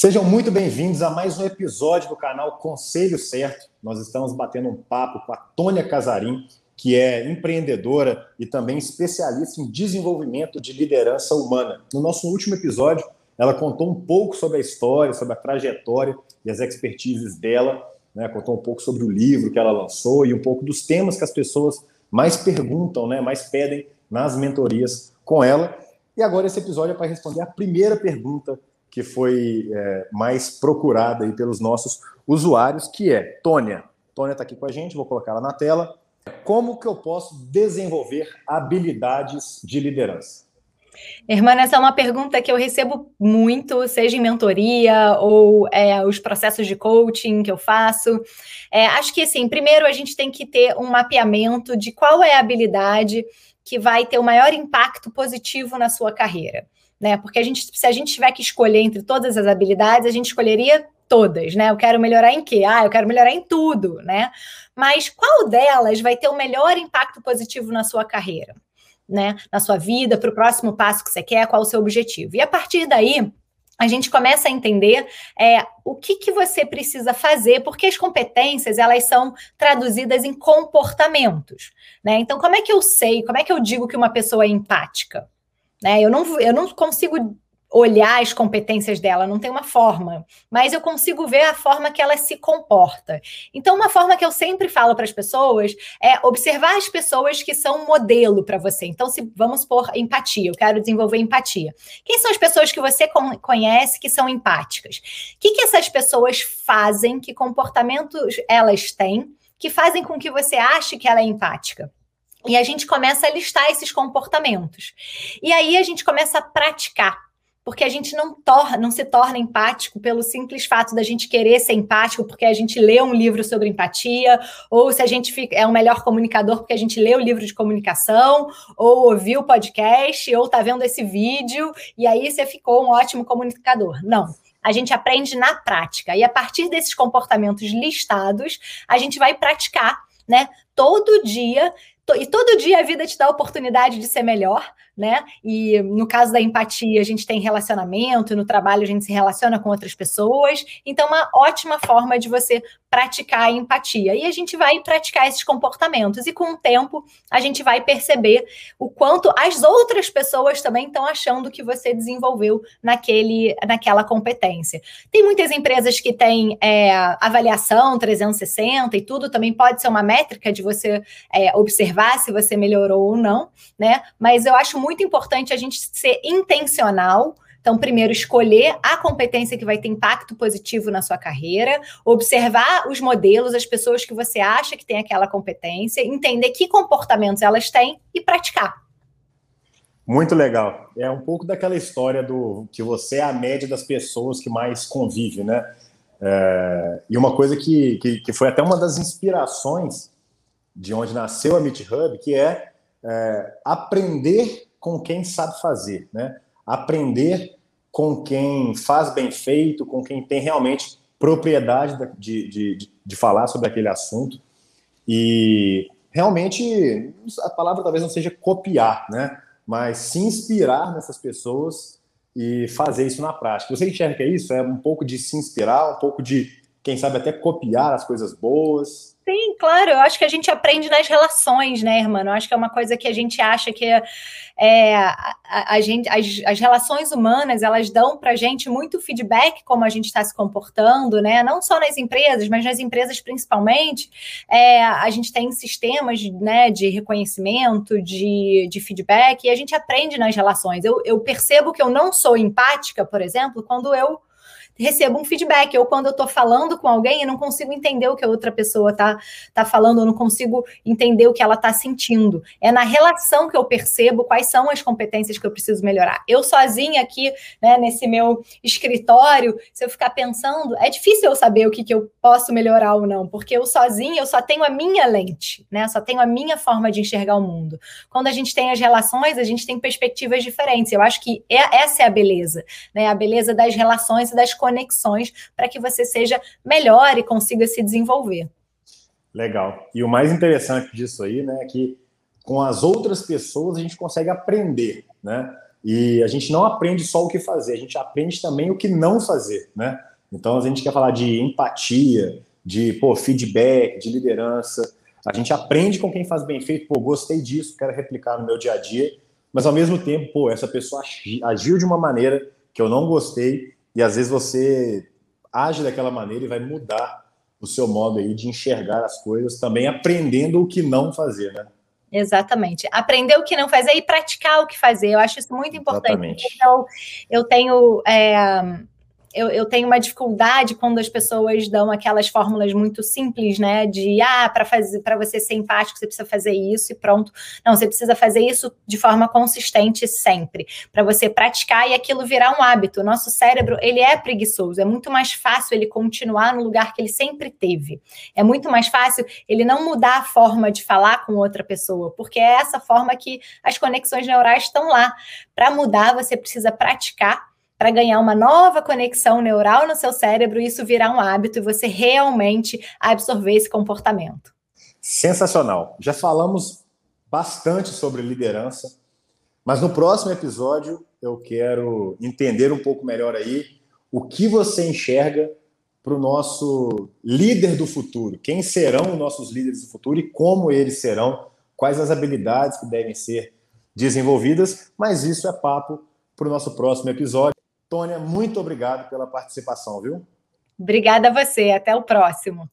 Sejam muito bem-vindos a mais um episódio do canal Conselho Certo. Nós estamos batendo um papo com a Tônia Casarim, que é empreendedora e também especialista em desenvolvimento de liderança humana. No nosso último episódio, ela contou um pouco sobre a história, sobre a trajetória e as expertises dela, né? contou um pouco sobre o livro que ela lançou e um pouco dos temas que as pessoas mais perguntam, né? mais pedem nas mentorias com ela. E agora esse episódio é para responder a primeira pergunta que foi é, mais procurada aí pelos nossos usuários, que é Tônia. Tônia está aqui com a gente, vou colocar ela na tela. Como que eu posso desenvolver habilidades de liderança? Irmã, essa é uma pergunta que eu recebo muito, seja em mentoria ou é, os processos de coaching que eu faço. É, acho que, assim, primeiro a gente tem que ter um mapeamento de qual é a habilidade que vai ter o maior impacto positivo na sua carreira né? Porque a gente, se a gente tiver que escolher entre todas as habilidades, a gente escolheria todas, né? Eu quero melhorar em quê? Ah, eu quero melhorar em tudo, né? Mas qual delas vai ter o melhor impacto positivo na sua carreira, né? Na sua vida, para o próximo passo que você quer, qual o seu objetivo? E a partir daí, a gente começa a entender é, o que, que você precisa fazer, porque as competências elas são traduzidas em comportamentos, né? Então, como é que eu sei, como é que eu digo que uma pessoa é empática? Né? Eu, não, eu não consigo olhar as competências dela, não tem uma forma, mas eu consigo ver a forma que ela se comporta. Então, uma forma que eu sempre falo para as pessoas é observar as pessoas que são modelo para você. Então, se vamos por empatia, eu quero desenvolver empatia. Quem são as pessoas que você conhece que são empáticas? O que, que essas pessoas fazem? Que comportamentos elas têm que fazem com que você ache que ela é empática? E a gente começa a listar esses comportamentos. E aí a gente começa a praticar. Porque a gente não, torna, não se torna empático pelo simples fato da gente querer ser empático porque a gente lê um livro sobre empatia, ou se a gente fica, é um melhor comunicador porque a gente lê o livro de comunicação, ou ouviu o podcast, ou está vendo esse vídeo, e aí você ficou um ótimo comunicador. Não a gente aprende na prática. E a partir desses comportamentos listados, a gente vai praticar, né? Todo dia e todo dia a vida te dá a oportunidade de ser melhor, né? E no caso da empatia, a gente tem relacionamento, no trabalho a gente se relaciona com outras pessoas. Então, uma ótima forma de você praticar a empatia. E a gente vai praticar esses comportamentos. E com o tempo, a gente vai perceber o quanto as outras pessoas também estão achando que você desenvolveu naquele, naquela competência. Tem muitas empresas que têm é, avaliação 360 e tudo, também pode ser uma métrica de você é, observar se você melhorou ou não, né? Mas eu acho muito importante a gente ser intencional então, primeiro, escolher a competência que vai ter impacto positivo na sua carreira, observar os modelos, as pessoas que você acha que tem aquela competência, entender que comportamentos elas têm e praticar. Muito legal. É um pouco daquela história do que você é a média das pessoas que mais convive, né? É, e uma coisa que, que, que, foi até uma das inspirações de onde nasceu a Meet Hub, que é, é aprender com quem sabe fazer, né? aprender com quem faz bem feito, com quem tem realmente propriedade de, de, de, falar sobre aquele assunto. E realmente, a palavra talvez não seja copiar, né? Mas se inspirar nessas pessoas e fazer isso na prática. Você enxerga que é isso? É um pouco de se inspirar, um pouco de, quem sabe, até copiar as coisas boas? Sim, claro, eu acho que a gente aprende nas relações, né, irmã? Eu acho que é uma coisa que a gente acha que é, a, a, gente, as, as, relações humanas, elas dão para a gente muito feedback como a gente está se comportando, né? Não só nas empresas, mas nas empresas principalmente. É, a gente tem sistemas né, de reconhecimento, de, de feedback, e a gente aprende nas relações. Eu, eu percebo que eu não sou empática, por exemplo, quando eu recebo um feedback, ou quando eu estou falando com alguém e não consigo entender o que a outra pessoa está tá falando, eu não consigo entender o que ela está sentindo. É na relação que eu percebo quais são as competências que eu preciso melhorar. Eu sozinha aqui, né, nesse meu escritório, se eu ficar pensando, é difícil eu saber o que, que eu posso melhorar ou não, porque eu sozinha, eu só tenho a minha lente, né? Só tenho a minha forma de enxergar o mundo. Quando a gente tem as relações, a gente tem perspectivas diferentes. Eu acho que é, essa é a beleza, né? A beleza das relações e das conexões conexões para que você seja melhor e consiga se desenvolver. Legal. E o mais interessante disso aí, né, é que com as outras pessoas a gente consegue aprender, né? E a gente não aprende só o que fazer, a gente aprende também o que não fazer, né? Então a gente quer falar de empatia, de pô, feedback, de liderança. A gente aprende com quem faz bem feito, pô, gostei disso, quero replicar no meu dia a dia, mas ao mesmo tempo, pô, essa pessoa agiu de uma maneira que eu não gostei, e às vezes você age daquela maneira e vai mudar o seu modo aí de enxergar as coisas, também aprendendo o que não fazer, né? Exatamente. Aprender o que não fazer e praticar o que fazer. Eu acho isso muito importante. Então, eu tenho é, eu, eu, tenho uma dificuldade quando as pessoas dão aquelas fórmulas muito simples, né? De ah, para fazer para você ser empático, você precisa fazer isso e pronto. Não, você precisa fazer isso de forma consistente sempre, para você praticar e aquilo virar um hábito. O nosso cérebro, ele é preguiçoso, é muito mais fácil ele continuar no lugar que ele sempre teve. É muito mais fácil ele não mudar a forma de falar com outra pessoa, porque é essa forma que as conexões neurais estão lá. Para mudar, você precisa praticar para ganhar uma nova conexão neural no seu cérebro e isso virar um hábito e você realmente absorver esse comportamento. Sensacional. Já falamos bastante sobre liderança, mas no próximo episódio eu quero entender um pouco melhor aí o que você enxerga para o nosso líder do futuro. Quem serão os nossos líderes do futuro e como eles serão, quais as habilidades que devem ser desenvolvidas, mas isso é papo para o nosso próximo episódio. Tônia, muito obrigado pela participação, viu? Obrigada a você. Até o próximo.